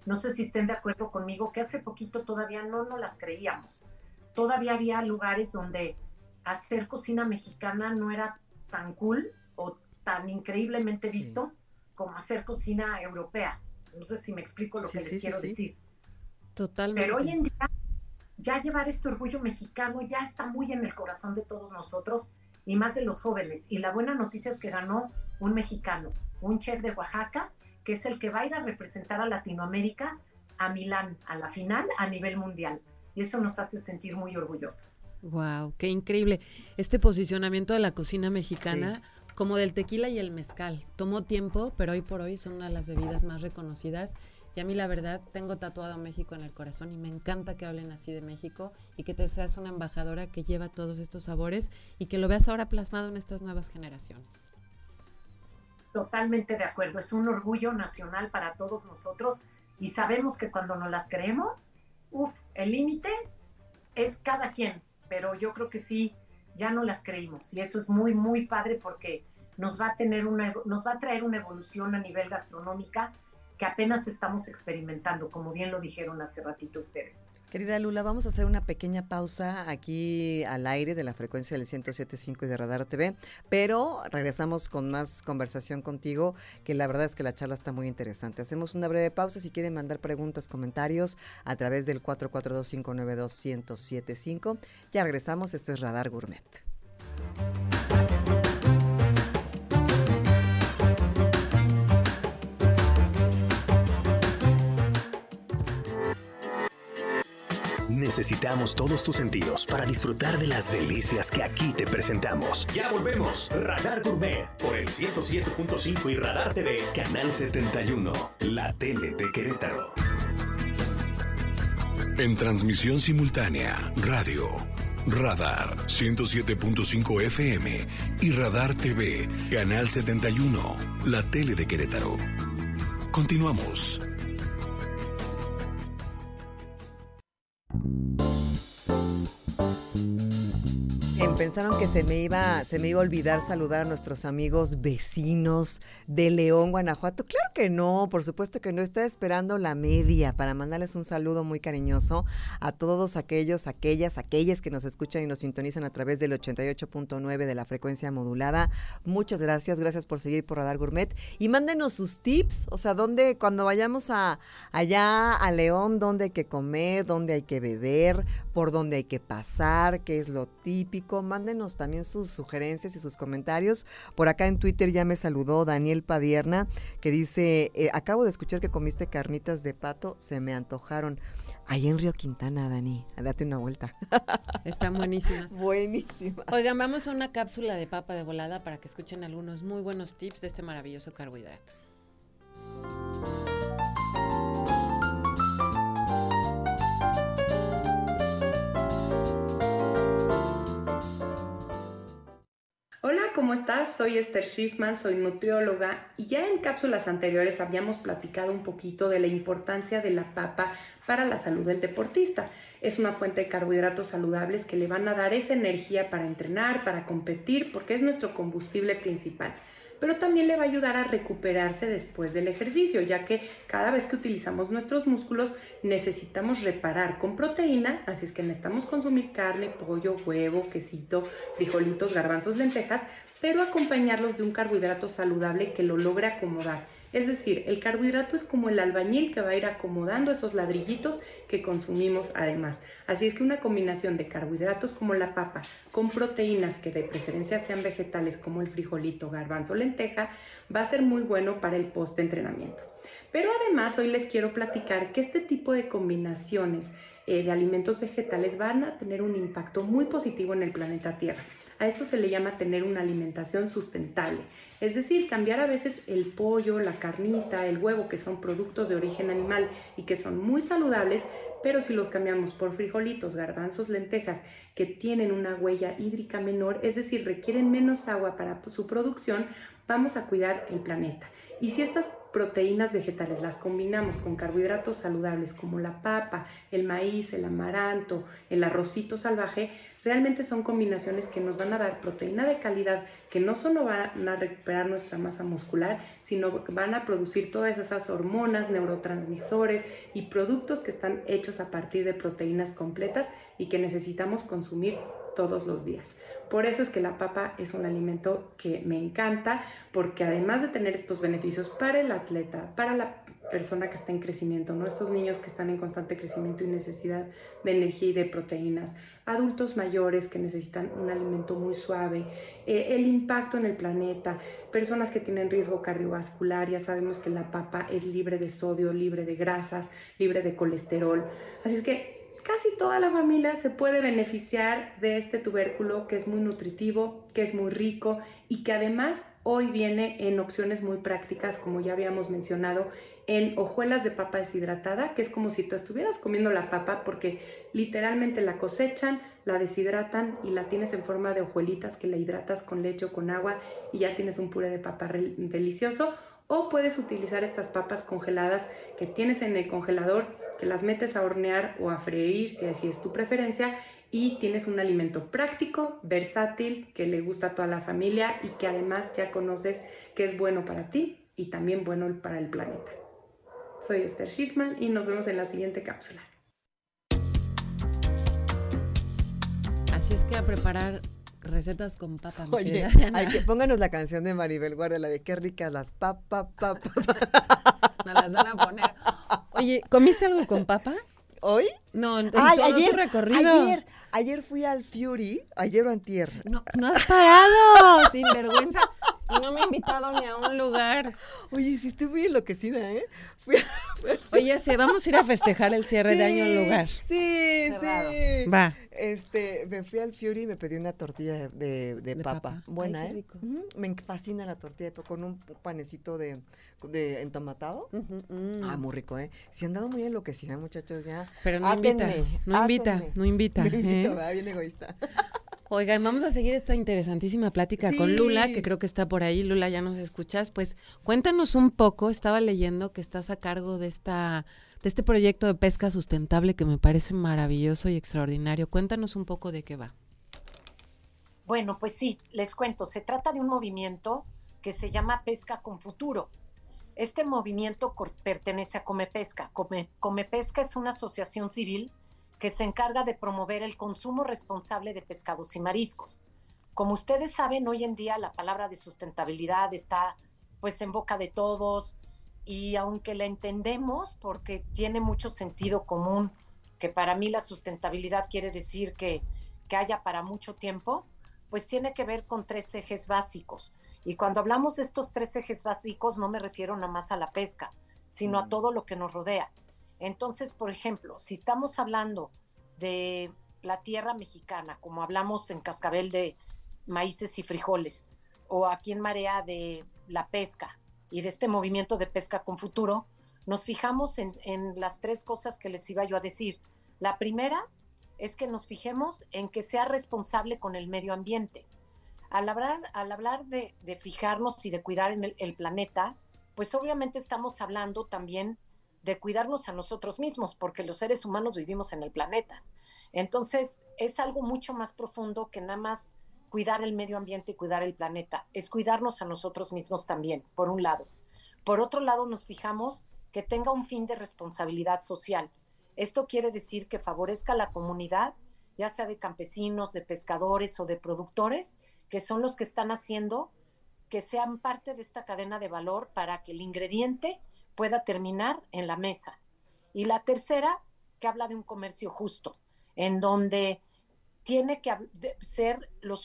[SPEAKER 5] no sé si estén de acuerdo conmigo que hace poquito todavía no nos las creíamos. Todavía había lugares donde hacer cocina mexicana no era tan cool o tan increíblemente visto como hacer cocina europea. No sé si me explico lo que les quiero decir.
[SPEAKER 3] Totalmente.
[SPEAKER 5] Pero hoy en día ya llevar este orgullo mexicano ya está muy en el corazón de todos nosotros y más de los jóvenes. Y la buena noticia es que ganó un mexicano, un chef de Oaxaca, que es el que va a ir a representar a Latinoamérica a Milán, a la final a nivel mundial. Y eso nos hace sentir muy orgullosos.
[SPEAKER 3] Wow, qué increíble. Este posicionamiento de la cocina mexicana, como del tequila y el mezcal, tomó tiempo, pero hoy por hoy son una de las bebidas más reconocidas y a mí la verdad tengo tatuado México en el corazón y me encanta que hablen así de México y que te seas una embajadora que lleva todos estos sabores y que lo veas ahora plasmado en estas nuevas generaciones.
[SPEAKER 5] Totalmente de acuerdo, es un orgullo nacional para todos nosotros y sabemos que cuando nos las creemos, uff, el límite es cada quien, pero yo creo que sí, ya no las creímos y eso es muy, muy padre porque nos va a, tener una, nos va a traer una evolución a nivel gastronómica que apenas estamos experimentando, como bien lo dijeron hace ratito ustedes.
[SPEAKER 2] Querida Lula, vamos a hacer una pequeña pausa aquí al aire de la frecuencia del 107.5 y de Radar TV, pero regresamos con más conversación contigo, que la verdad es que la charla está muy interesante. Hacemos una breve pausa, si quieren mandar preguntas, comentarios a través del 442-592-1075. Ya regresamos, esto es Radar Gourmet.
[SPEAKER 1] Necesitamos todos tus sentidos para disfrutar de las delicias que aquí te presentamos. Ya volvemos. Radar Gourmet por el 107.5 y Radar TV, Canal 71, la tele de Querétaro.
[SPEAKER 4] En transmisión simultánea, radio, Radar 107.5 FM y Radar TV, Canal 71, la tele de Querétaro. Continuamos.
[SPEAKER 2] Pensaron que se me iba, se me iba a olvidar saludar a nuestros amigos vecinos de León, Guanajuato. Claro que no, por supuesto que no. Está esperando la media para mandarles un saludo muy cariñoso a todos aquellos, aquellas, aquellas que nos escuchan y nos sintonizan a través del 88.9 de la frecuencia modulada. Muchas gracias, gracias por seguir por Radar Gourmet y mándenos sus tips, o sea, dónde cuando vayamos a allá a León, dónde hay que comer, dónde hay que beber, por dónde hay que pasar, qué es lo típico. Mándenos también sus sugerencias y sus comentarios. Por acá en Twitter ya me saludó Daniel Padierna, que dice, eh, acabo de escuchar que comiste carnitas de pato, se me antojaron. Ahí en Río Quintana, Dani, date una vuelta. *laughs*
[SPEAKER 3] Están buenísimas.
[SPEAKER 2] Buenísimas.
[SPEAKER 3] Oigan, vamos a una cápsula de papa de volada para que escuchen algunos muy buenos tips de este maravilloso carbohidrato.
[SPEAKER 6] Hola, ¿cómo estás? Soy Esther Schiffman, soy nutrióloga y ya en cápsulas anteriores habíamos platicado un poquito de la importancia de la papa para la salud del deportista. Es una fuente de carbohidratos saludables que le van a dar esa energía para entrenar, para competir, porque es nuestro combustible principal pero también le va a ayudar a recuperarse después del ejercicio, ya que cada vez que utilizamos nuestros músculos necesitamos reparar con proteína, así es que necesitamos consumir carne, pollo, huevo, quesito, frijolitos, garbanzos, lentejas, pero acompañarlos de un carbohidrato saludable que lo logre acomodar es decir, el carbohidrato es como el albañil que va a ir acomodando esos ladrillitos que consumimos además. Así es que una combinación de carbohidratos como la papa con proteínas que de preferencia sean vegetales como el frijolito, garbanzo, lenteja, va a ser muy bueno para el post-entrenamiento. Pero además hoy les quiero platicar que este tipo de combinaciones eh, de alimentos vegetales van a tener un impacto muy positivo en el planeta Tierra. A esto se le llama tener una alimentación sustentable, es decir, cambiar a veces el pollo, la carnita, el huevo, que son productos de origen animal y que son muy saludables, pero si los cambiamos por frijolitos, garbanzos, lentejas, que tienen una huella hídrica menor, es decir, requieren menos agua para su producción, vamos a cuidar el planeta. Y si estas proteínas vegetales las combinamos con carbohidratos saludables como la papa, el maíz, el amaranto, el arrocito salvaje, realmente son combinaciones que nos van a dar proteína de calidad, que no solo van a recuperar nuestra masa muscular, sino van a producir todas esas hormonas, neurotransmisores y productos que están hechos a partir de proteínas completas y que necesitamos consumir todos los días. Por eso es que la papa es un alimento que me encanta, porque además de tener estos beneficios para el atleta, para la persona que está en crecimiento, ¿no? Estos niños que están en constante crecimiento y necesidad de energía y de proteínas, adultos mayores que necesitan un alimento muy suave, eh, el impacto en el planeta, personas que tienen riesgo cardiovascular, ya sabemos que la papa es libre de sodio, libre de grasas, libre de colesterol. Así es que casi toda la familia se puede beneficiar de este tubérculo que es muy nutritivo, que es muy rico y que además hoy viene en opciones muy prácticas, como ya habíamos mencionado, en hojuelas de papa deshidratada, que es como si tú estuvieras comiendo la papa porque literalmente la cosechan, la deshidratan y la tienes en forma de hojuelitas que la hidratas con leche o con agua y ya tienes un puré de papa delicioso. O puedes utilizar estas papas congeladas que tienes en el congelador, que las metes a hornear o a freír, si así es tu preferencia, y tienes un alimento práctico, versátil, que le gusta a toda la familia y que además ya conoces que es bueno para ti y también bueno para el planeta. Soy Esther Schiffman y nos vemos en la siguiente cápsula.
[SPEAKER 3] Así es que a preparar recetas con papa.
[SPEAKER 2] Oye, hay que pónganos la canción de Maribel Guardia, la de qué ricas las papa, papa. *laughs*
[SPEAKER 3] No las van a poner. Oye, ¿comiste algo con papa?
[SPEAKER 2] ¿Hoy?
[SPEAKER 3] No, en
[SPEAKER 2] Ay,
[SPEAKER 3] todo
[SPEAKER 2] ayer,
[SPEAKER 3] tu recorrido.
[SPEAKER 2] ayer, ayer fui al Fury, ayer o antier.
[SPEAKER 3] No, no has parado, *laughs* sin vergüenza. Y no me ha invitado ni a un lugar.
[SPEAKER 2] Oye, sí estoy muy enloquecida, ¿eh? Fui a- fui a-
[SPEAKER 3] Oye, sí, vamos a ir a festejar el cierre de año en lugar.
[SPEAKER 2] Sí,
[SPEAKER 3] Cerrado.
[SPEAKER 2] sí.
[SPEAKER 3] Va.
[SPEAKER 2] Este, me fui al Fury y me pedí una tortilla de, de- de
[SPEAKER 3] De
[SPEAKER 2] papa.
[SPEAKER 3] papa.
[SPEAKER 2] Buena,
[SPEAKER 3] Ay, qué
[SPEAKER 2] ¿eh? Me fascina la tortilla de papa con un panecito de, de entomatado.
[SPEAKER 3] Mm.
[SPEAKER 2] Ah, muy rico, ¿eh? Si han dado muy enloquecida, muchachos, ya.
[SPEAKER 3] Pero no invita, no invita, no invita, *laughs*
[SPEAKER 2] No invito,
[SPEAKER 3] ¿eh?
[SPEAKER 2] ¿verdad? Bien egoísta.
[SPEAKER 3] Oigan, vamos a seguir esta interesantísima plática con Lula, que creo que está por ahí. Lula, ya nos escuchas. Pues cuéntanos un poco. Estaba leyendo que estás a cargo de esta de este proyecto de pesca sustentable que me parece maravilloso y extraordinario. Cuéntanos un poco de qué va.
[SPEAKER 5] Bueno, pues sí, les cuento, se trata de un movimiento que se llama Pesca con Futuro. Este movimiento pertenece a Comepesca. Come, Comepesca es una asociación civil que se encarga de promover el consumo responsable de pescados y mariscos. Como ustedes saben, hoy en día la palabra de sustentabilidad está pues en boca de todos y aunque la entendemos porque tiene mucho sentido común, que para mí la sustentabilidad quiere decir que, que haya para mucho tiempo, pues tiene que ver con tres ejes básicos. Y cuando hablamos de estos tres ejes básicos, no me refiero nada más a la pesca, sino a mm. todo lo que nos rodea. Entonces, por ejemplo, si estamos hablando de la tierra mexicana, como hablamos en Cascabel de maíces y frijoles, o aquí en Marea de la pesca y de este movimiento de pesca con futuro, nos fijamos en, las tres cosas que les iba yo a decir. La primera es que nos fijemos en que sea responsable con el medio ambiente. Al hablar, al hablar de, fijarnos y de cuidar en el, planeta, pues obviamente estamos hablando también de cuidarnos a nosotros mismos, porque los seres humanos vivimos en el planeta. Entonces, es algo mucho más profundo que nada más cuidar el medio ambiente y cuidar el planeta, es cuidarnos a nosotros mismos también, por un lado. Por otro lado, nos fijamos que tenga un fin de responsabilidad social. Esto quiere decir que favorezca a la comunidad, ya sea de campesinos, de pescadores o de productores, que son los que están haciendo que sean parte de esta cadena de valor para que el ingrediente pueda terminar en la mesa. Y la tercera, que habla de un comercio justo, en donde tiene que ser lo,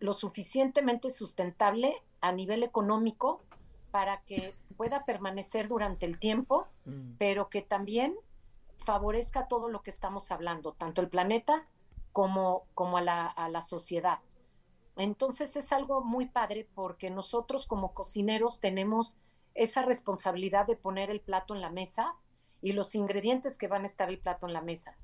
[SPEAKER 5] lo suficientemente sustentable a nivel económico para que pueda permanecer durante el tiempo, mm. pero que también favorezca todo lo que estamos hablando, tanto el planeta como, como a, la, a la sociedad. Entonces es algo muy padre porque nosotros como cocineros tenemos esa responsabilidad de poner el plato en la mesa y los ingredientes que van a estar el plato en la mesa.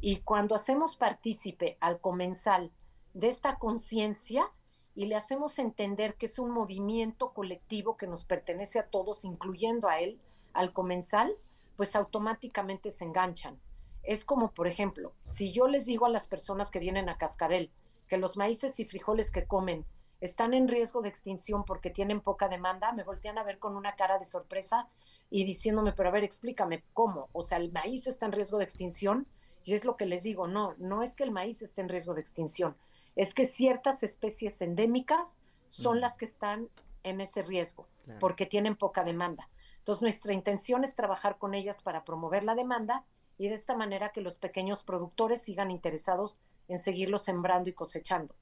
[SPEAKER 5] Y cuando hacemos partícipe al comensal de esta conciencia y le hacemos entender que es un movimiento colectivo que nos pertenece a todos, incluyendo a él, al comensal, pues automáticamente se enganchan. Es como, por ejemplo, si yo les digo a las personas que vienen a Cascabel que los maíces y frijoles que comen están en riesgo de extinción porque tienen poca demanda, me voltean a ver con una cara de sorpresa y diciéndome, pero a ver, explícame cómo. O sea, el maíz está en riesgo de extinción y es lo que les digo, no, no es que el maíz esté en riesgo de extinción, es que ciertas especies endémicas son las que están en ese riesgo porque tienen poca demanda. Entonces, nuestra intención es trabajar con ellas para promover la demanda y de esta manera que los pequeños productores sigan interesados en seguirlo sembrando y cosechando.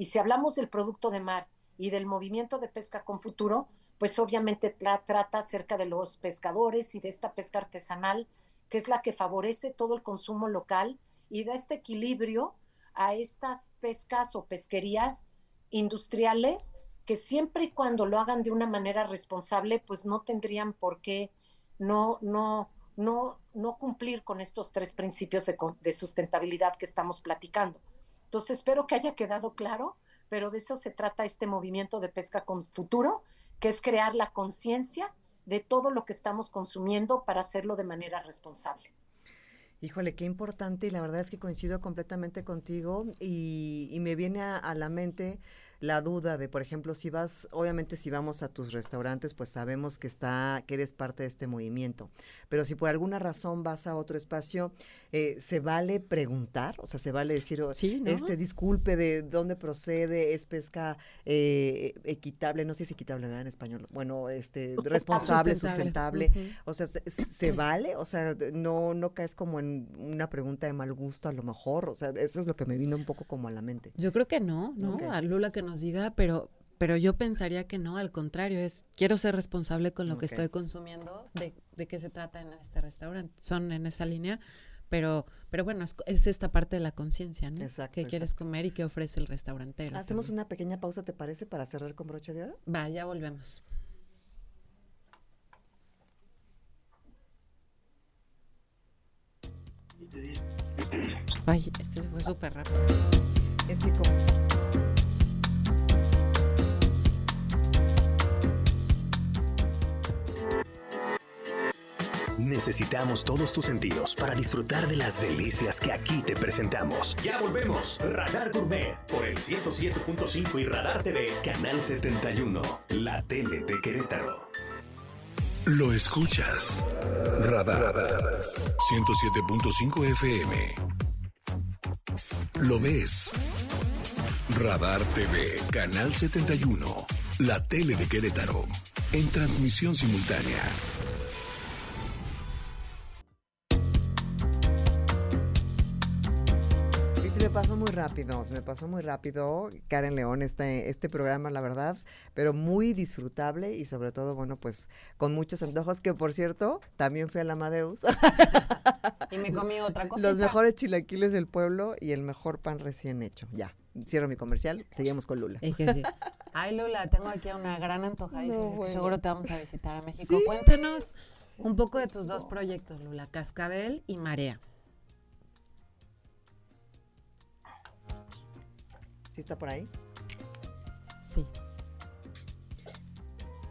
[SPEAKER 5] Y si hablamos del producto de mar y del movimiento de pesca con futuro, pues obviamente trata acerca de los pescadores y de esta pesca artesanal, que es la que favorece todo el consumo local y da este equilibrio a estas pescas o pesquerías industriales que siempre y cuando lo hagan de una manera responsable, pues no tendrían por qué no, no, no, no cumplir con estos tres principios de, sustentabilidad que estamos platicando. Entonces, espero que haya quedado claro, pero de eso se trata este movimiento de pesca con futuro, que es crear la conciencia de todo lo que estamos consumiendo para hacerlo de manera responsable.
[SPEAKER 2] Híjole, qué importante y la verdad es que coincido completamente contigo y, me viene a la mente la duda de, por ejemplo, si vas, obviamente si vamos a tus restaurantes, pues sabemos que está, que eres parte de este movimiento. Pero si por alguna razón vas a otro espacio, eh, ¿se vale preguntar? O sea, ¿se vale decir, oh, sí, este, disculpe, de dónde procede, es pesca eh, equitable, no sé si es equitable ¿verdad? en español, bueno, este, responsable, sustentable. O sea, ¿se, vale? O sea, no, no caes como en una pregunta de mal gusto a lo mejor. O sea, eso es lo que me vino un poco como a la mente.
[SPEAKER 3] Yo creo que no, ¿no? A Lula que nos diga, pero, pero yo pensaría que no, al contrario, es quiero ser responsable con lo que estoy consumiendo, de, de qué se trata en este restaurante. Son en esa línea, pero, pero bueno, es, esta parte de la conciencia, ¿no? Exacto. ¿Qué quieres comer y qué ofrece el restaurantero?
[SPEAKER 2] Hacemos una pequeña pausa, ¿te parece, para cerrar con broche de oro?
[SPEAKER 3] Va, ya volvemos. Ay, este se fue súper rápido.
[SPEAKER 2] Es que como...
[SPEAKER 1] Necesitamos todos tus sentidos para disfrutar de las delicias que aquí te presentamos. Ya volvemos. Radar Gourmet por el 107.5 y Radar TV, Canal 71, la tele de Querétaro.
[SPEAKER 4] Lo escuchas. Radar. 107.5 FM. Lo ves. Radar TV, Canal 71, la tele de Querétaro, en transmisión simultánea.
[SPEAKER 2] Se me pasó muy rápido, se me pasó muy rápido, Karen León, este, este programa, la verdad, pero muy disfrutable y sobre todo, bueno, pues con muchos antojos, que por cierto, también fui al Amadeus.
[SPEAKER 3] y me comí otra cosa.
[SPEAKER 2] Los mejores chilaquiles del pueblo y el mejor pan recién hecho. Ya, cierro mi comercial, seguimos con Lula.
[SPEAKER 3] Ay, Lula, tengo aquí una gran antoja. Seguro te vamos a visitar a México. Cuéntanos un poco de tus dos proyectos, Lula, Cascabel y Marea.
[SPEAKER 2] ¿Sí está por ahí?
[SPEAKER 3] Sí.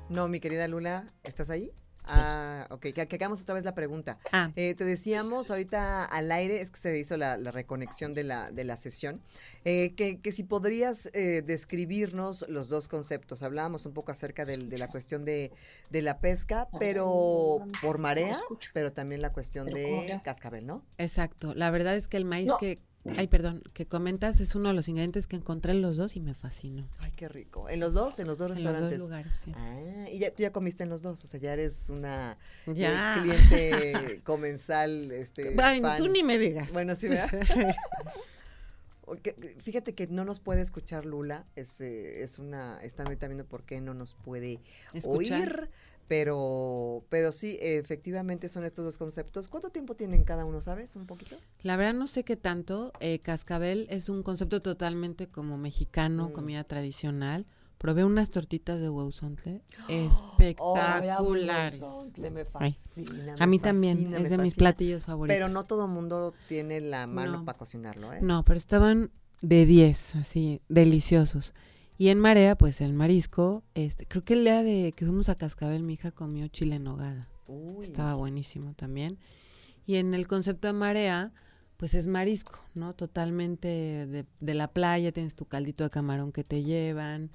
[SPEAKER 2] No, mi querida Lula, ¿estás ahí? Ah, ok, que, hagamos otra vez la pregunta. Ah. Eh, te decíamos ahorita al aire, es que se hizo la, reconexión de la, de la sesión, eh, que, que, si podrías eh, describirnos los dos conceptos. Hablábamos un poco acerca de la cuestión de, de, la pesca, pero por marea, pero también la cuestión de cascabel, ¿no?
[SPEAKER 3] Exacto. La verdad es que el maíz que Ay, perdón, que comentas es uno de los ingredientes que encontré en los dos y me fascinó.
[SPEAKER 2] Ay, qué rico. ¿En los dos? ¿En los dos restaurantes?
[SPEAKER 3] En los dos lugares, sí.
[SPEAKER 2] Ah, y ya, tú ya comiste en los dos, o sea, ya eres una eh, cliente *laughs* comensal, este,
[SPEAKER 3] Ay, tú ni me digas.
[SPEAKER 2] Bueno, sí, ¿verdad? *laughs* *laughs* Fíjate que no nos puede escuchar Lula, es, eh, es una, están ahorita viendo por qué no nos puede ¿Escuchar? oír, pero, pero sí, efectivamente son estos dos conceptos. ¿Cuánto tiempo tienen cada uno, sabes? ¿Un poquito?
[SPEAKER 3] La verdad no sé qué tanto. Eh, cascabel es un concepto totalmente como mexicano, mm. comida tradicional. Probé unas tortitas de hueuzontle *gasps* espectaculares.
[SPEAKER 2] me fascina,
[SPEAKER 3] a mí también, es de mis platillos favoritos.
[SPEAKER 2] Pero no todo mundo tiene la mano para cocinarlo, ¿eh?
[SPEAKER 3] No, pero estaban de 10, así, deliciosos. Y en Marea, pues el marisco, este, creo que el día de que fuimos a Cascabel, mi hija comió chile en nogada. Estaba buenísimo también. Y en el concepto de Marea, pues es marisco, ¿no? Totalmente de, de la playa, tienes tu caldito de camarón que te llevan.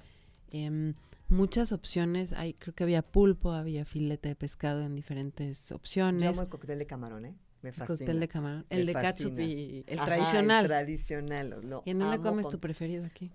[SPEAKER 3] Em, muchas opciones, hay, creo que había pulpo, había filete de pescado en diferentes opciones. Yo
[SPEAKER 2] amo el cóctel de camarón, ¿eh? Me fascina. El
[SPEAKER 3] cóctel de camarón. El de el tradicional.
[SPEAKER 2] El tradicional. Lo
[SPEAKER 3] ¿Y en dónde comes tu preferido aquí?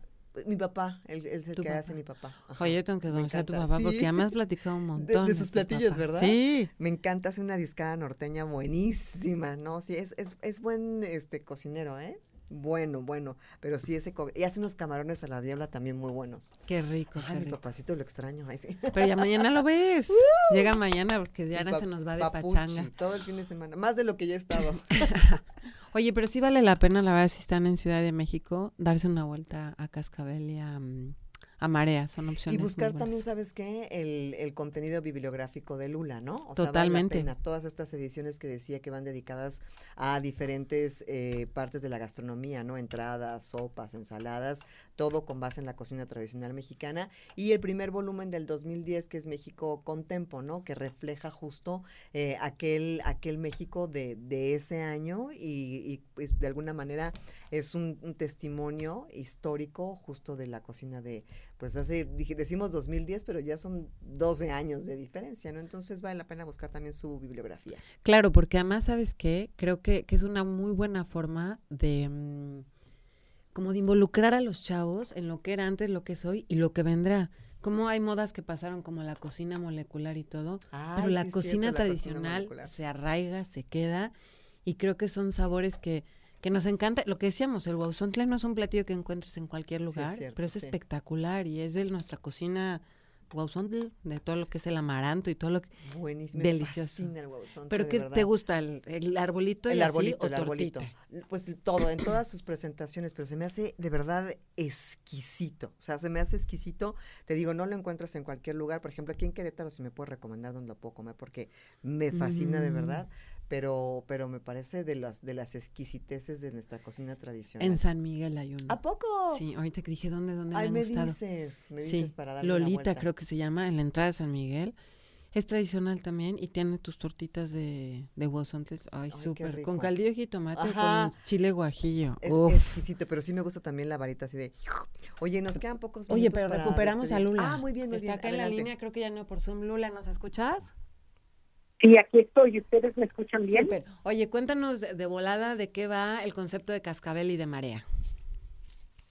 [SPEAKER 2] Mi papá, él, es el que hace mi papá.
[SPEAKER 3] Oye, yo tengo que conocer a tu papá porque ya me has platicado un *laughs* montón.
[SPEAKER 2] De, sus platillos, ¿verdad?
[SPEAKER 3] Sí.
[SPEAKER 2] Me encanta, hace una discada norteña buenísima, ¿no? Sí, es, es, es buen este cocinero, ¿eh? Bueno, bueno, pero sí ese y hace unos camarones a la diabla también muy buenos.
[SPEAKER 3] Qué rico.
[SPEAKER 2] Ay,
[SPEAKER 3] mi
[SPEAKER 2] papacito lo extraño, ay, sí.
[SPEAKER 3] Pero ya mañana lo ves. *laughs* ¡Uh! Llega mañana porque Diana se nos va de pachanga.
[SPEAKER 2] Todo el fin de semana, más de lo que ya he estado. *laughs*
[SPEAKER 3] Oye, pero sí vale la pena, la verdad, si están en Ciudad de México, darse una vuelta a Cascabel y a, mm, a Marea, son opciones.
[SPEAKER 2] Y buscar también, ¿sabes qué? El, el, contenido bibliográfico de Lula, ¿no?
[SPEAKER 3] O Totalmente.
[SPEAKER 2] Sea, vale Todas estas ediciones que decía que van dedicadas a diferentes eh, partes de la gastronomía, ¿no? Entradas, sopas, ensaladas, todo con base en la cocina tradicional mexicana. Y el primer volumen del 2010, que es México con Tempo, ¿no? Que refleja justo eh, aquel, aquel México de, de ese año y, pues, de alguna manera es un, un testimonio histórico justo de la cocina de pues hace, decimos 2010, pero ya son 12 años de diferencia, ¿no? Entonces vale la pena buscar también su bibliografía.
[SPEAKER 3] Claro, porque además, ¿sabes qué? Creo que, que es una muy buena forma de... Mm, como de involucrar a los chavos en lo que era antes, lo que es hoy y lo que vendrá. Como hay modas que pasaron como la cocina molecular y todo, pero la, cocina tradicional se arraiga, se queda y creo que son sabores que que nos encanta, lo que decíamos, el guauzontle no es un platillo que encuentres en cualquier lugar, pero es espectacular y es de nuestra cocina guauzontle, de todo lo que es el amaranto y todo lo que
[SPEAKER 2] Buenísimo,
[SPEAKER 3] delicioso.
[SPEAKER 2] el
[SPEAKER 3] Pero ¿qué te gusta el, arbolito el arbolito, el arbolito.
[SPEAKER 2] Pues todo, en todas sus presentaciones, pero se me hace de verdad exquisito. O sea, se me hace exquisito. Te digo, no lo encuentras en cualquier lugar. Por ejemplo, aquí en Querétaro si me puedes recomendar dónde lo puedo comer porque me fascina de mm. verdad pero, pero me parece de las, de las exquisiteces de nuestra cocina tradicional.
[SPEAKER 3] En San Miguel hay uno.
[SPEAKER 2] ¿A poco?
[SPEAKER 3] Sí, ahorita que dije dónde, dónde
[SPEAKER 2] Ay,
[SPEAKER 3] me,
[SPEAKER 2] me dices, me dices para darle
[SPEAKER 3] Lolita creo que se llama, en la entrada de San Miguel. Es tradicional también y tiene tus tortitas de, de guasontles. Ay,
[SPEAKER 2] Ay,
[SPEAKER 3] súper. Con caldillo de jitomate,
[SPEAKER 2] Ajá.
[SPEAKER 3] con chile guajillo.
[SPEAKER 2] Es
[SPEAKER 3] Uf.
[SPEAKER 2] exquisito, pero sí me gusta también la varita así de... Oye, nos quedan pocos minutos
[SPEAKER 3] Oye, pero
[SPEAKER 2] para
[SPEAKER 3] recuperamos a. Lula.
[SPEAKER 2] Ah, muy bien, muy
[SPEAKER 3] Está
[SPEAKER 2] bien.
[SPEAKER 3] acá en la línea, creo que ya no por Zoom. Lula, ¿nos escuchas?
[SPEAKER 7] Sí, aquí estoy. ¿Ustedes me escuchan bien?
[SPEAKER 3] Oye, cuéntanos de, de volada de qué va el concepto de cascabel y de marea.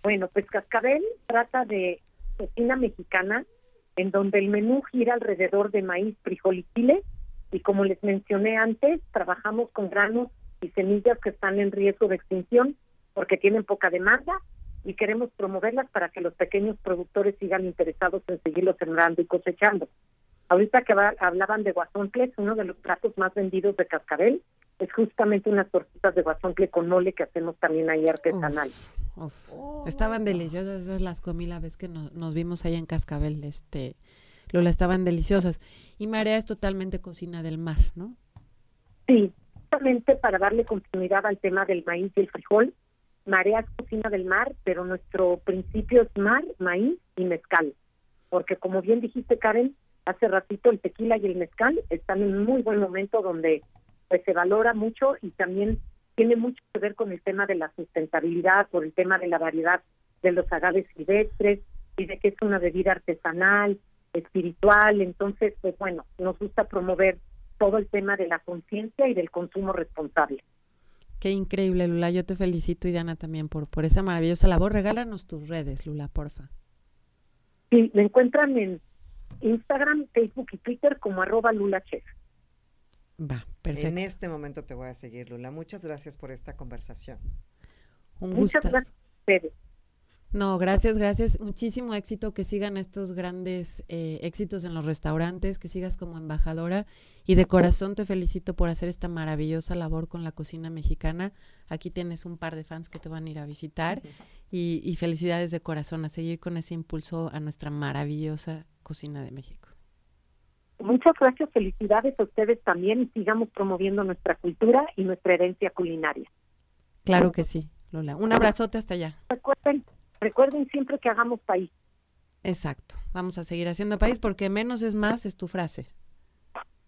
[SPEAKER 7] Bueno, pues Cascabel trata de cocina mexicana en donde el menú gira alrededor de maíz, frijol y chile. Y como les mencioné antes, trabajamos con granos y semillas que están en riesgo de extinción porque tienen poca demanda y queremos promoverlas para que los pequeños productores sigan interesados en seguirlo sembrando y cosechando. Ahorita que hablaban de guasontles, uno de los platos más vendidos de Cascabel es justamente unas tortitas de guasontle con mole que hacemos también ahí artesanal.
[SPEAKER 3] Uf,
[SPEAKER 2] Oh,
[SPEAKER 3] estaban deliciosas, esas las comí la vez que nos, nos vimos ahí en Cascabel, este, Lola, estaban deliciosas. Y Marea es totalmente cocina del mar, ¿no?
[SPEAKER 7] Sí, justamente para darle continuidad al tema del maíz y el frijol, Marea es cocina del mar, pero nuestro principio es mar, maíz y mezcal. Porque como bien dijiste, Karen, hace ratito el tequila y el mezcal están en un muy buen momento donde pues se valora mucho y también tiene mucho que ver con el tema de la sustentabilidad, por el tema de la variedad de los agaves silvestres y de que es una bebida artesanal, espiritual. Entonces, pues bueno, nos gusta promover todo el tema de la conciencia y del consumo responsable.
[SPEAKER 3] Qué increíble, Lula. Yo te felicito y Diana también por, por esa maravillosa labor. Regálanos tus redes, Lula, porfa.
[SPEAKER 7] Sí, me encuentran en Instagram, Facebook y Twitter como arroba lulachef.
[SPEAKER 3] Va, perfecto.
[SPEAKER 2] En este momento te voy a seguir, Lula. Muchas gracias por esta conversación.
[SPEAKER 3] Un
[SPEAKER 7] Muchas
[SPEAKER 3] gusto.
[SPEAKER 7] gracias a ustedes.
[SPEAKER 3] No, gracias, gracias. Muchísimo éxito, que sigan estos grandes eh, éxitos en los restaurantes, que sigas como embajadora y de corazón te felicito por hacer esta maravillosa labor con la cocina mexicana. Aquí tienes un par de fans que te van a ir a visitar *laughs* y, y felicidades de corazón a seguir con ese impulso a nuestra maravillosa cocina de México.
[SPEAKER 7] Muchas gracias, felicidades a ustedes también y sigamos promoviendo nuestra cultura y nuestra herencia culinaria.
[SPEAKER 3] Claro que sí, Lola. Un abrazote hasta allá.
[SPEAKER 7] Recuerden, recuerden siempre que hagamos país.
[SPEAKER 3] Exacto. Vamos a seguir haciendo país porque menos es más, es tu frase.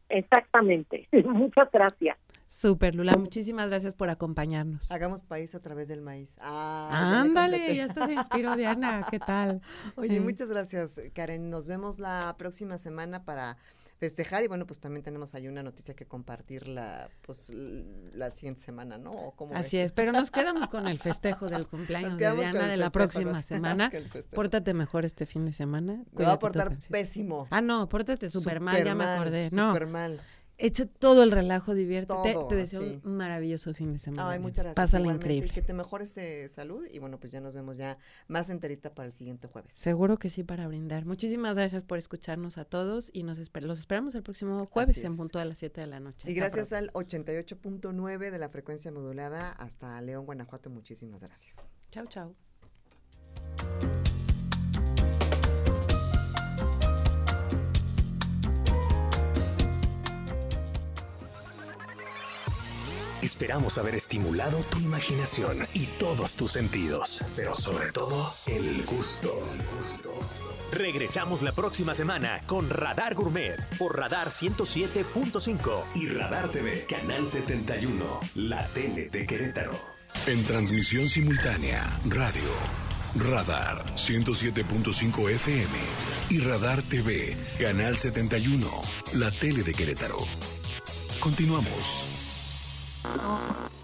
[SPEAKER 7] Exactamente. *laughs* Muchas gracias.
[SPEAKER 3] Súper, Lula. Muchísimas gracias por acompañarnos.
[SPEAKER 2] Hagamos país a través del maíz. Ah,
[SPEAKER 3] Ándale, ya hasta se inspiró *laughs* Diana, ¿qué tal?
[SPEAKER 2] Oye,
[SPEAKER 3] Eh.
[SPEAKER 2] muchas gracias, Karen. Nos vemos la próxima semana para festejar y bueno, pues también tenemos ahí una noticia que compartir la, pues, la siguiente semana, ¿no? ¿O cómo
[SPEAKER 3] Así
[SPEAKER 2] ves?
[SPEAKER 3] es, pero nos quedamos con el festejo del cumpleaños de Diana de la próxima semana. Pórtate mejor este fin de semana.
[SPEAKER 2] Me voy a portar pésimo.
[SPEAKER 3] Ah, no, pórtate súper mal, ya me acordé. No,
[SPEAKER 2] Supermal.
[SPEAKER 3] Echa todo el relajo, diviértete.
[SPEAKER 2] Todo,
[SPEAKER 3] te deseo
[SPEAKER 2] sí.
[SPEAKER 3] un maravilloso fin de semana.
[SPEAKER 2] Ay, muchas gracias.
[SPEAKER 3] Pásala increíble.
[SPEAKER 2] Y que te mejores de salud y bueno, pues ya nos vemos ya más enterita para el siguiente jueves.
[SPEAKER 3] Seguro que sí para brindar. Muchísimas gracias por escucharnos a todos y nos esper- los esperamos el próximo jueves en punto a las 7 de la noche.
[SPEAKER 2] Y
[SPEAKER 3] Hasta
[SPEAKER 2] gracias
[SPEAKER 3] pronto.
[SPEAKER 2] al 88.9 de la frecuencia modulada hasta León, Guanajuato, muchísimas gracias.
[SPEAKER 3] Chau, chau.
[SPEAKER 1] Esperamos haber estimulado tu imaginación y todos tus sentidos, pero sobre todo el gusto. Regresamos la próxima semana con Radar Gourmet por Radar 107.5 y Radar TV, Canal 71, la tele de Querétaro.
[SPEAKER 4] En transmisión simultánea, radio, Radar 107.5 FM y Radar TV, Canal 71, la tele de Querétaro. Continuamos. Oh.